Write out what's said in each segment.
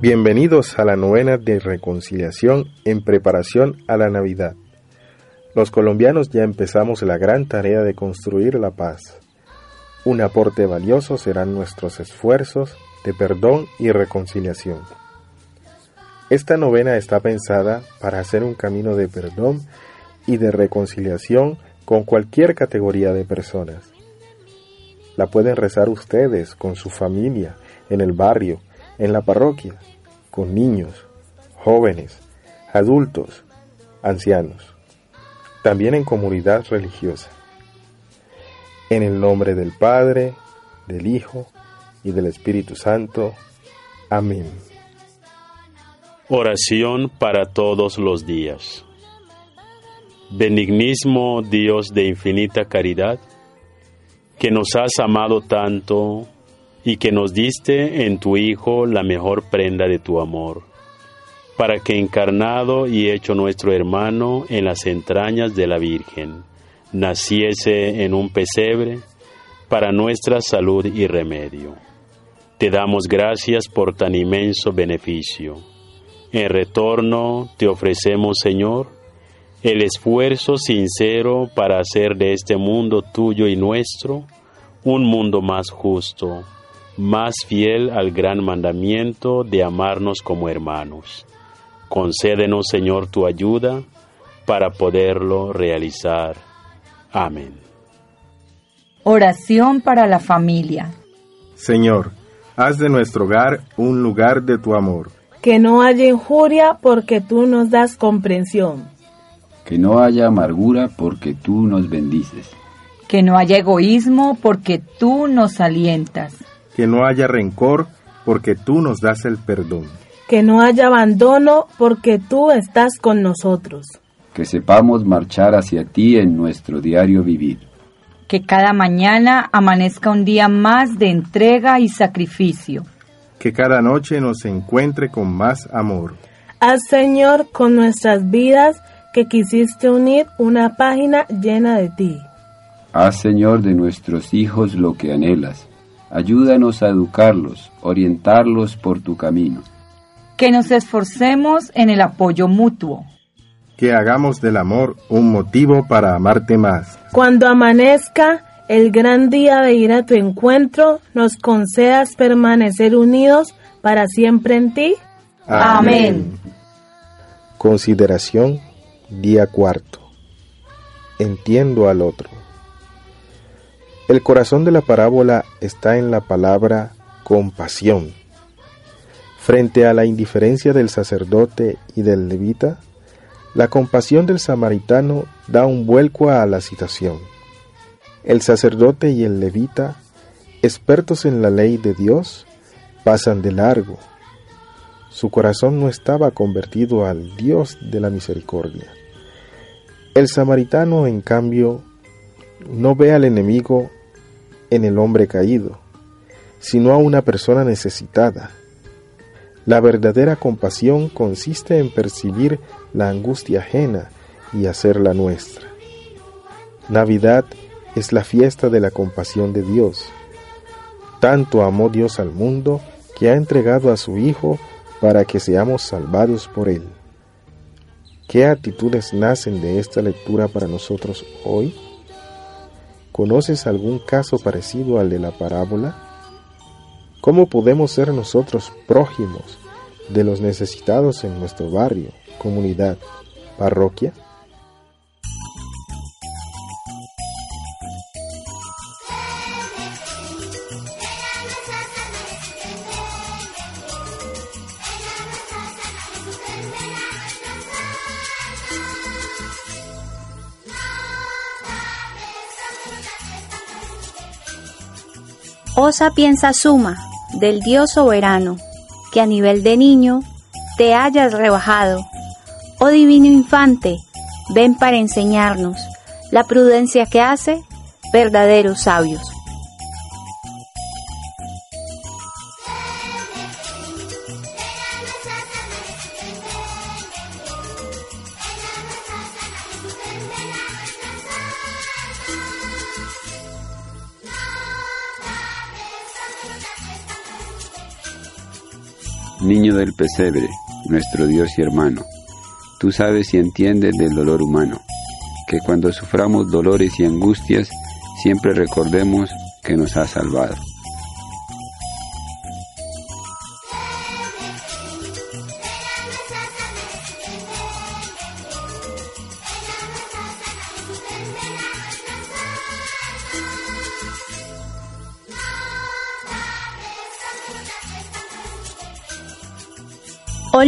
Bienvenidos a la novena de reconciliación en preparación a la Navidad. Los colombianos ya empezamos la gran tarea de construir la paz. Un aporte valioso serán nuestros esfuerzos de perdón y reconciliación. Esta novena está pensada para hacer un camino de perdón y de reconciliación con cualquier categoría de personas. La pueden rezar ustedes con su familia, en el barrio, en la parroquia, con niños, jóvenes, adultos, ancianos, también en comunidad religiosa. En el nombre del Padre, del Hijo y del Espíritu Santo. Amén. Oración para todos los días. Benignísimo Dios de infinita caridad, que nos has amado tanto y que nos diste en tu Hijo la mejor prenda de tu amor, para que encarnado y hecho nuestro hermano en las entrañas de la Virgen, naciese en un pesebre para nuestra salud y remedio. Te damos gracias por tan inmenso beneficio. En retorno te ofrecemos, Señor, el esfuerzo sincero para hacer de este mundo tuyo y nuestro un mundo más justo, más fiel al gran mandamiento de amarnos como hermanos. Concédenos, Señor, tu ayuda para poderlo realizar. Amén. Oración para la familia. Señor, haz de nuestro hogar un lugar de tu amor. Que no haya injuria porque tú nos das comprensión. Que no haya amargura porque tú nos bendices. Que no haya egoísmo porque tú nos alientas que no haya rencor, porque tú nos das el perdón. Que no haya abandono, porque tú estás con nosotros. Que sepamos marchar hacia ti en nuestro diario vivir. Que cada mañana amanezca un día más de entrega y sacrificio. Que cada noche nos encuentre con más amor. Haz, Señor, con nuestras vidas que quisiste unir una página llena de ti. Haz, Señor, de nuestros hijos lo que anhelas Ayúdanos a educarlos, orientarlos por tu camino. Que nos esforcemos en el apoyo mutuo. Que hagamos del amor un motivo para amarte más. Cuando amanezca el gran día de ir a tu encuentro, nos concedas permanecer unidos para siempre en ti. Amén. Consideración, día cuarto. Entiendo al otro. El corazón de la parábola está en la palabra compasión. Frente a la indiferencia del sacerdote y del levita, la compasión del samaritano da un vuelco a la situación. El sacerdote y el levita, expertos en la ley de Dios, pasan de largo. Su corazón no estaba convertido al Dios de la misericordia. El samaritano, en cambio, no ve al enemigo en el hombre caído, sino a una persona necesitada. La verdadera compasión consiste en percibir la angustia ajena y hacerla nuestra. Navidad es la fiesta de la compasión de Dios. Tanto amó Dios al mundo que ha entregado a su Hijo para que seamos salvados por Él. ¿Qué actitudes nacen de esta lectura para nosotros hoy? ¿Conoces algún caso parecido al de la parábola? ¿Cómo podemos ser nosotros prójimos de los necesitados en nuestro barrio, comunidad, parroquia? Oh sapienza suma del Dios soberano, que a nivel de niño te hayas rebajado. Oh divino infante, ven para enseñarnos la prudencia que hace verdaderos sabios. Niño del pesebre, nuestro Dios y hermano, tú sabes y entiendes del dolor humano, que cuando suframos dolores y angustias, siempre recordemos que nos has salvado.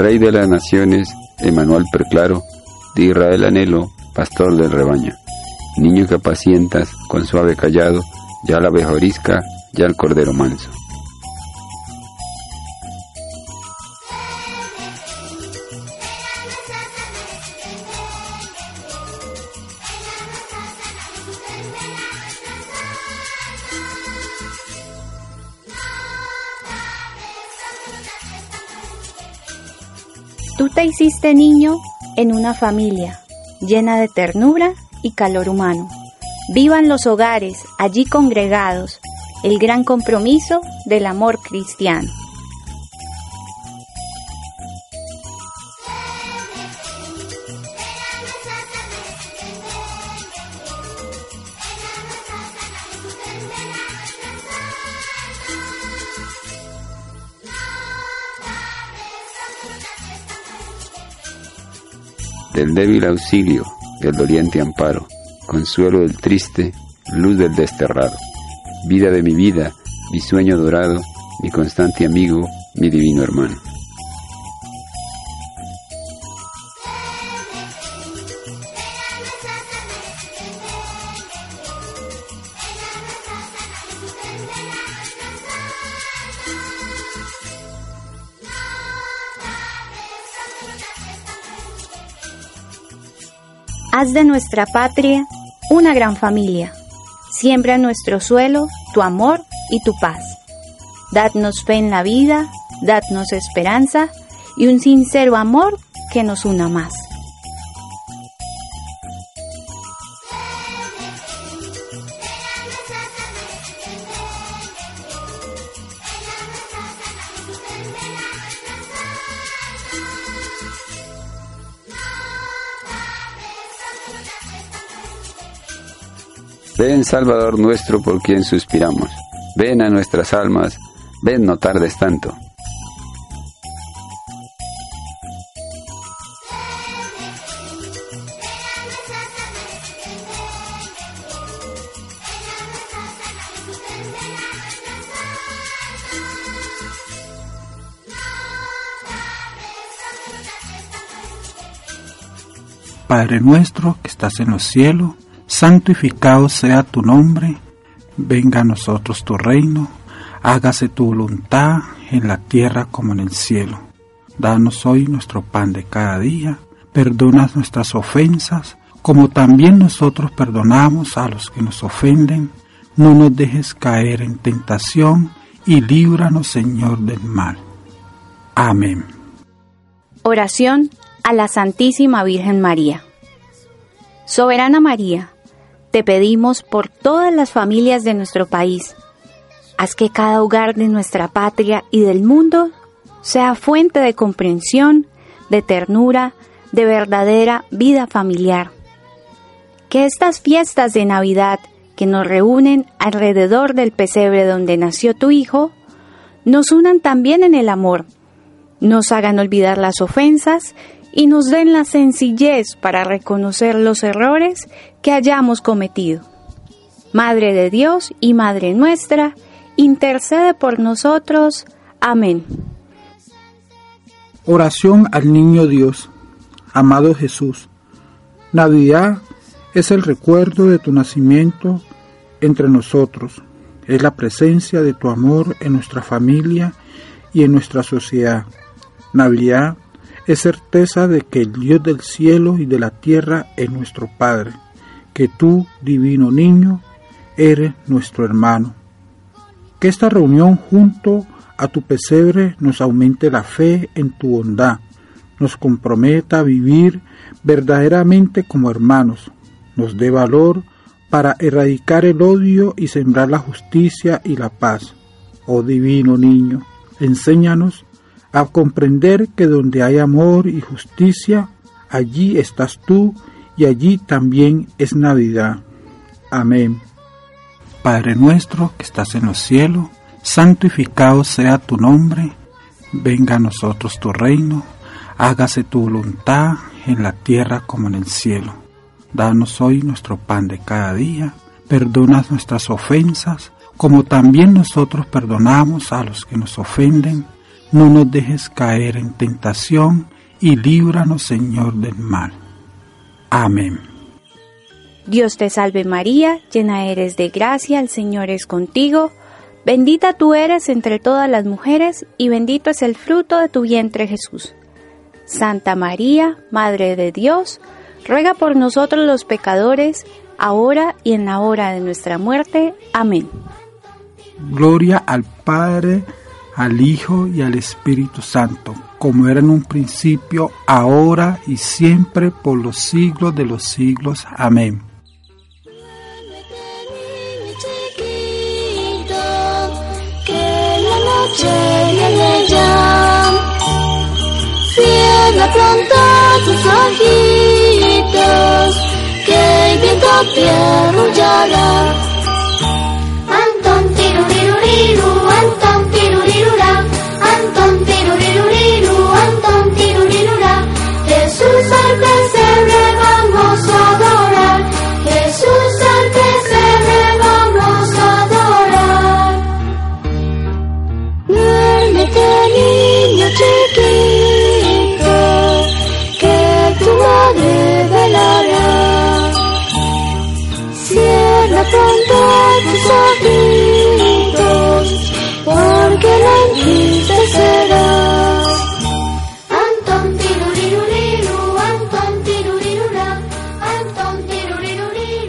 Rey de las naciones, Emanuel Preclaro, de Israel anhelo, pastor del rebaño. Niño que apacientas con suave callado, ya la bejorisca, ya el cordero manso. Tú te hiciste niño en una familia llena de ternura y calor humano. Vivan los hogares allí congregados el gran compromiso del amor cristiano. Del débil auxilio, del doliente amparo, consuelo del triste, luz del desterrado, vida de mi vida, mi sueño dorado, mi constante amigo, mi divino hermano. Haz de nuestra patria una gran familia. Siembra en nuestro suelo tu amor y tu paz. Dadnos fe en la vida, dadnos esperanza y un sincero amor que nos una más. Ven Salvador nuestro por quien suspiramos. Ven a nuestras almas, ven no tardes tanto. Padre nuestro que estás en los cielos, santificado sea tu nombre, venga a nosotros tu reino, hágase tu voluntad en la tierra como en el cielo. Danos hoy nuestro pan de cada día, perdona nuestras ofensas, como también nosotros perdonamos a los que nos ofenden. No nos dejes caer en tentación y líbranos, Señor, del mal. Amén. Oración a la Santísima Virgen María. Soberana María, te pedimos por todas las familias de nuestro país. Haz que cada hogar de nuestra patria y del mundo sea fuente de comprensión, de ternura, de verdadera vida familiar. Que estas fiestas de Navidad que nos reúnen alrededor del pesebre donde nació tu Hijo, nos unan también en el amor, nos hagan olvidar las ofensas y nos den la sencillez para reconocer los errores que hayamos cometido. Madre de Dios y Madre nuestra, intercede por nosotros. Amén. Oración al Niño Dios, amado Jesús. Navidad es el recuerdo de tu nacimiento entre nosotros, es la presencia de tu amor en nuestra familia y en nuestra sociedad. Navidad es certeza de que el Dios del cielo y de la tierra es nuestro Padre, que tú, divino niño, eres nuestro hermano. Que esta reunión junto a tu pesebre nos aumente la fe en tu bondad, nos comprometa a vivir verdaderamente como hermanos, nos dé valor para erradicar el odio y sembrar la justicia y la paz. Oh divino niño, enséñanos a comprender que donde hay amor y justicia, allí estás tú y allí también es Navidad. Amén. Padre nuestro que estás en los cielos, santificado sea tu nombre, venga a nosotros tu reino, hágase tu voluntad en la tierra como en el cielo. Danos hoy nuestro pan de cada día, perdona nuestras ofensas, como también nosotros perdonamos a los que nos ofenden, no nos dejes caer en tentación y líbranos Señor del mal. Amén. Dios te salve María, llena eres de gracia, el Señor es contigo, bendita tú eres entre todas las mujeres y bendito es el fruto de tu vientre Jesús. Santa María, Madre de Dios, ruega por nosotros los pecadores, ahora y en la hora de nuestra muerte. Amén. Gloria al Padre, al Hijo y al Espíritu Santo, como era en un principio, ahora y siempre, por los siglos de los siglos. Amén.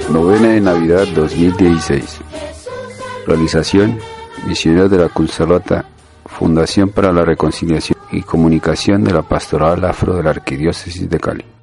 Novena de Navidad 2016. Realización Misioneros de la Consolata, Fundación para la Reconciliación y Comunicación de la Pastoral Afro de la Arquidiócesis de Cali.